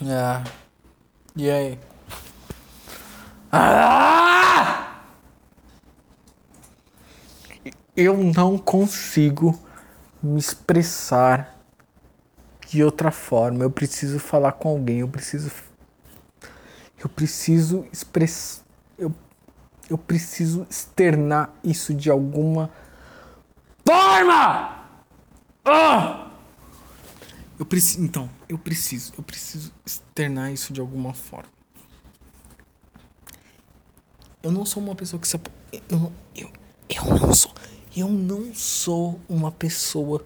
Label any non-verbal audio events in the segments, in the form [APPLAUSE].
É. E aí? Ah! Eu não consigo me expressar de outra forma. Eu preciso falar com alguém. Eu preciso. Eu preciso expressar. Eu, eu preciso externar isso de alguma forma! Ah! Eu preciso. Então, eu preciso. Eu preciso externar isso de alguma forma. Eu não sou uma pessoa que se. Eu, eu, eu não sou. Eu não sou uma pessoa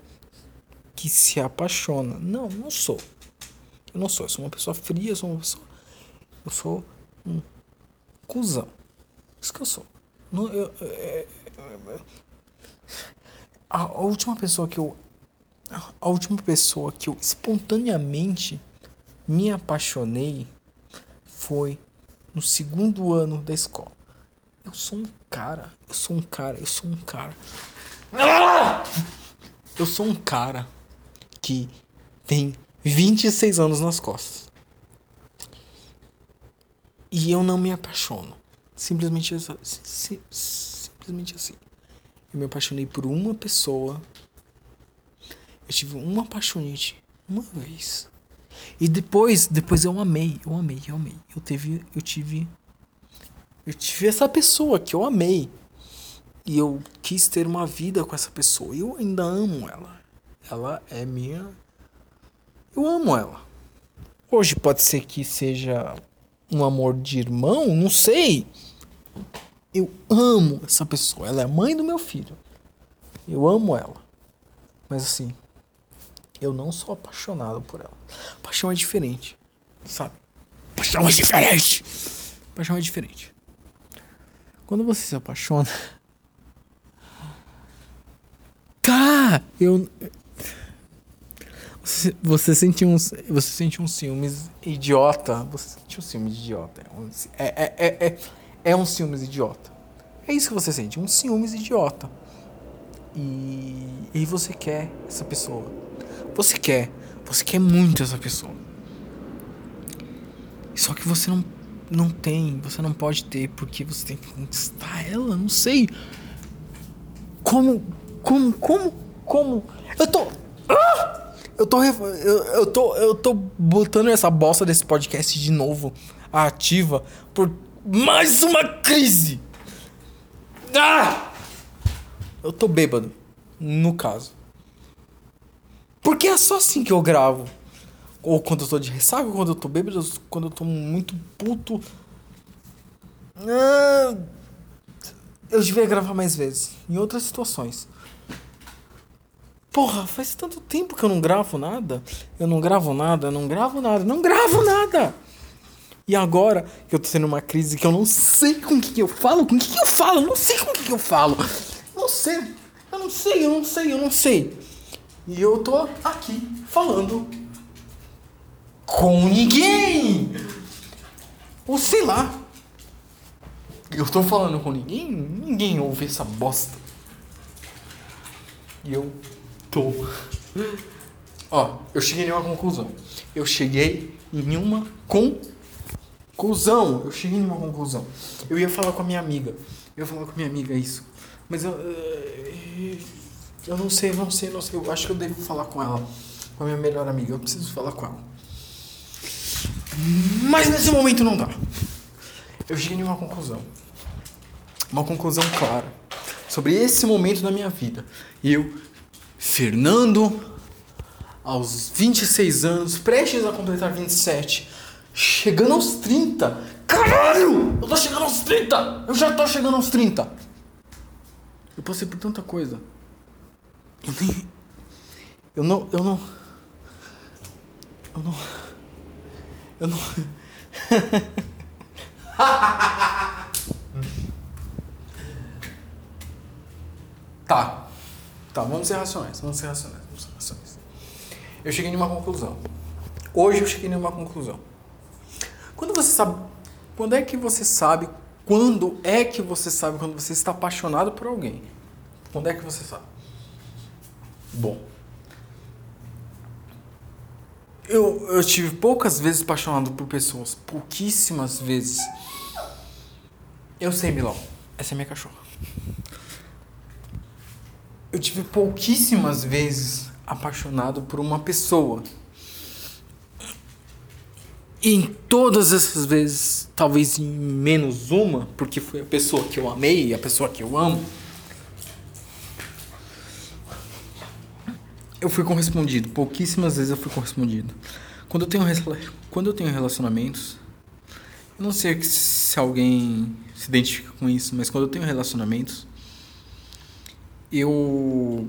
que se apaixona. Não, não sou. Eu não sou. Eu sou uma pessoa fria, eu sou uma pessoa. Eu sou um cuzão. Isso que eu sou. Não, eu, é, é, a, a última pessoa que eu. A última pessoa que eu espontaneamente me apaixonei foi no segundo ano da escola. Eu sou um cara, eu sou um cara, eu sou um cara. Eu sou um cara que tem 26 anos nas costas. E eu não me apaixono. Simplesmente, simplesmente assim. Eu me apaixonei por uma pessoa. Eu tive uma apaixonite uma vez. E depois, depois eu amei, eu amei, eu amei. Eu teve, eu tive eu tive essa pessoa que eu amei. E eu quis ter uma vida com essa pessoa. E eu ainda amo ela. Ela é minha. Eu amo ela. Hoje pode ser que seja um amor de irmão, não sei. Eu amo essa pessoa. Ela é mãe do meu filho. Eu amo ela. Mas assim, eu não sou apaixonado por ela. Paixão é diferente, sabe? Paixão é diferente. Paixão é diferente. Quando você se apaixona. Tá! Eu. Você, você sente uns. Você sente um ciúmes idiota. Você sente um ciúmes idiota. É, é, é, é, é um ciúmes idiota. É isso que você sente, um ciúmes idiota. E, e você quer essa pessoa. Você quer. Você quer muito essa pessoa. Só que você não não tem, você não pode ter porque você tem que conquistar ela, não sei. Como, como, como, como? Eu tô. Ah! Eu tô, eu, eu tô, eu tô botando essa bosta desse podcast de novo ativa por mais uma crise. Ah! Eu tô bêbado, no caso. Porque é só assim que eu gravo. Ou quando eu tô de ressaca, quando eu tô bêbado, quando eu tô muito puto. Ah, eu devia gravar mais vezes. Em outras situações. Porra, faz tanto tempo que eu não gravo nada. Eu não gravo nada, não gravo nada, não gravo nada. E agora que eu tô tendo uma crise que eu não sei com o que, que eu falo, com o que, que eu falo, não sei com o que, que eu falo. Não sei, eu não sei, eu não sei, eu não sei. E eu tô aqui falando com ninguém. Ou sei lá. Eu tô falando com ninguém, ninguém ouve essa bosta. E eu tô. Ó, eu cheguei em uma conclusão. Eu cheguei em uma conclusão. Eu cheguei em uma conclusão. Eu ia falar com a minha amiga. Eu ia falar com a minha amiga isso. Mas eu. Eh, eu não sei, não sei, não sei. Eu acho que eu devo falar com ela. Com a minha melhor amiga. Eu preciso falar com ela. Mas nesse momento não dá. Eu cheguei em uma conclusão. Uma conclusão clara. Sobre esse momento da minha vida. Eu, Fernando, aos 26 anos, prestes a completar 27, chegando aos 30. Caralho! Eu tô chegando aos 30! Eu já tô chegando aos 30! Eu passei por tanta coisa. Eu nem. Eu não. Eu não. Eu não. Eu não. [LAUGHS] tá. Tá, vamos ser racionais. Vamos ser racionais. Vamos ser racionais. Eu cheguei em uma conclusão. Hoje eu cheguei em uma conclusão. Quando você sabe. Quando é que você sabe. Quando é que você sabe quando você está apaixonado por alguém? Quando é que você sabe? Bom. Eu, eu tive poucas vezes apaixonado por pessoas, pouquíssimas vezes. Eu sei, Milão. Essa é minha cachorra. Eu tive pouquíssimas vezes apaixonado por uma pessoa. E em todas essas vezes, talvez em menos uma, porque foi a pessoa que eu amei, a pessoa que eu amo, eu fui correspondido. Pouquíssimas vezes eu fui correspondido. Quando eu tenho, quando eu tenho relacionamentos, eu não sei se alguém se identifica com isso, mas quando eu tenho relacionamentos, eu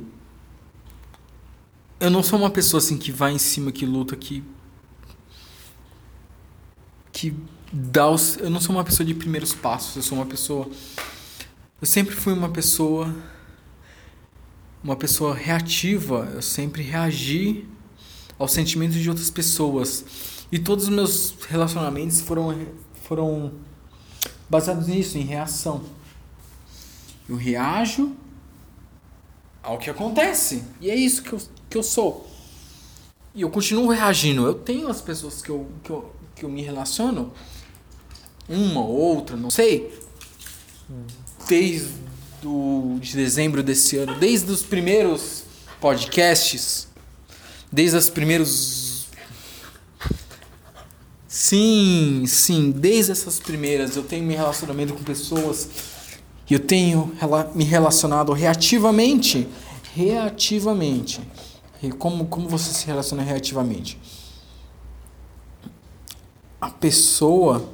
eu não sou uma pessoa assim que vai em cima, que luta, que que dá os, eu não sou uma pessoa de primeiros passos, eu sou uma pessoa eu sempre fui uma pessoa uma pessoa reativa, eu sempre reagi aos sentimentos de outras pessoas. E todos os meus relacionamentos foram foram baseados nisso, em reação. Eu reajo ao que acontece. E é isso que eu, que eu sou. E eu continuo reagindo. Eu tenho as pessoas que eu, que eu, que eu me relaciono, uma ou outra, não sei, desde do, de dezembro desse ano, desde os primeiros podcasts, desde os primeiros. Sim, sim, desde essas primeiras eu tenho me relacionamento com pessoas e eu tenho me relacionado reativamente. Reativamente. Como, como você se relaciona reativamente? A pessoa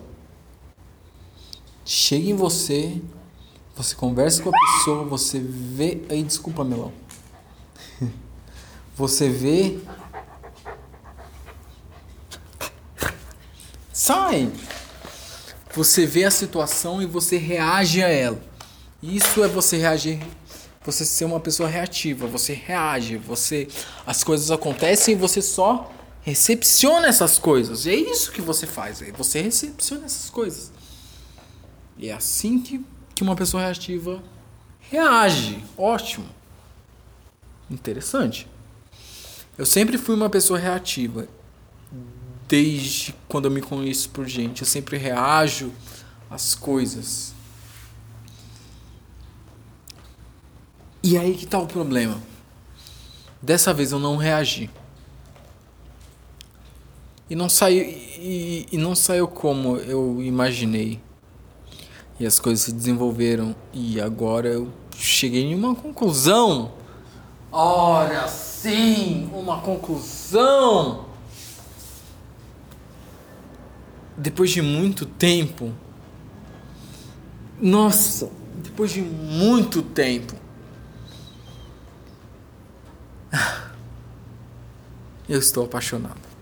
chega em você você conversa com a pessoa, você vê. Aí, desculpa, Melão. [LAUGHS] Você vê. Sai! Você vê a situação e você reage a ela. Isso é você reagir. Você ser uma pessoa reativa. Você reage. Você. As coisas acontecem e você só recepciona essas coisas. E é isso que você faz. Você recepciona essas coisas. E é assim que que uma pessoa reativa reage. Ótimo. Interessante. Eu sempre fui uma pessoa reativa. Desde quando eu me conheço por gente. Eu sempre reajo às coisas. E aí que tá o problema. Dessa vez eu não reagi. E não saiu, e, e não saiu como eu imaginei. E as coisas se desenvolveram e agora eu cheguei em uma conclusão. Ora sim, uma conclusão. Depois de muito tempo. Nossa, depois de muito tempo. [LAUGHS] Eu estou apaixonado.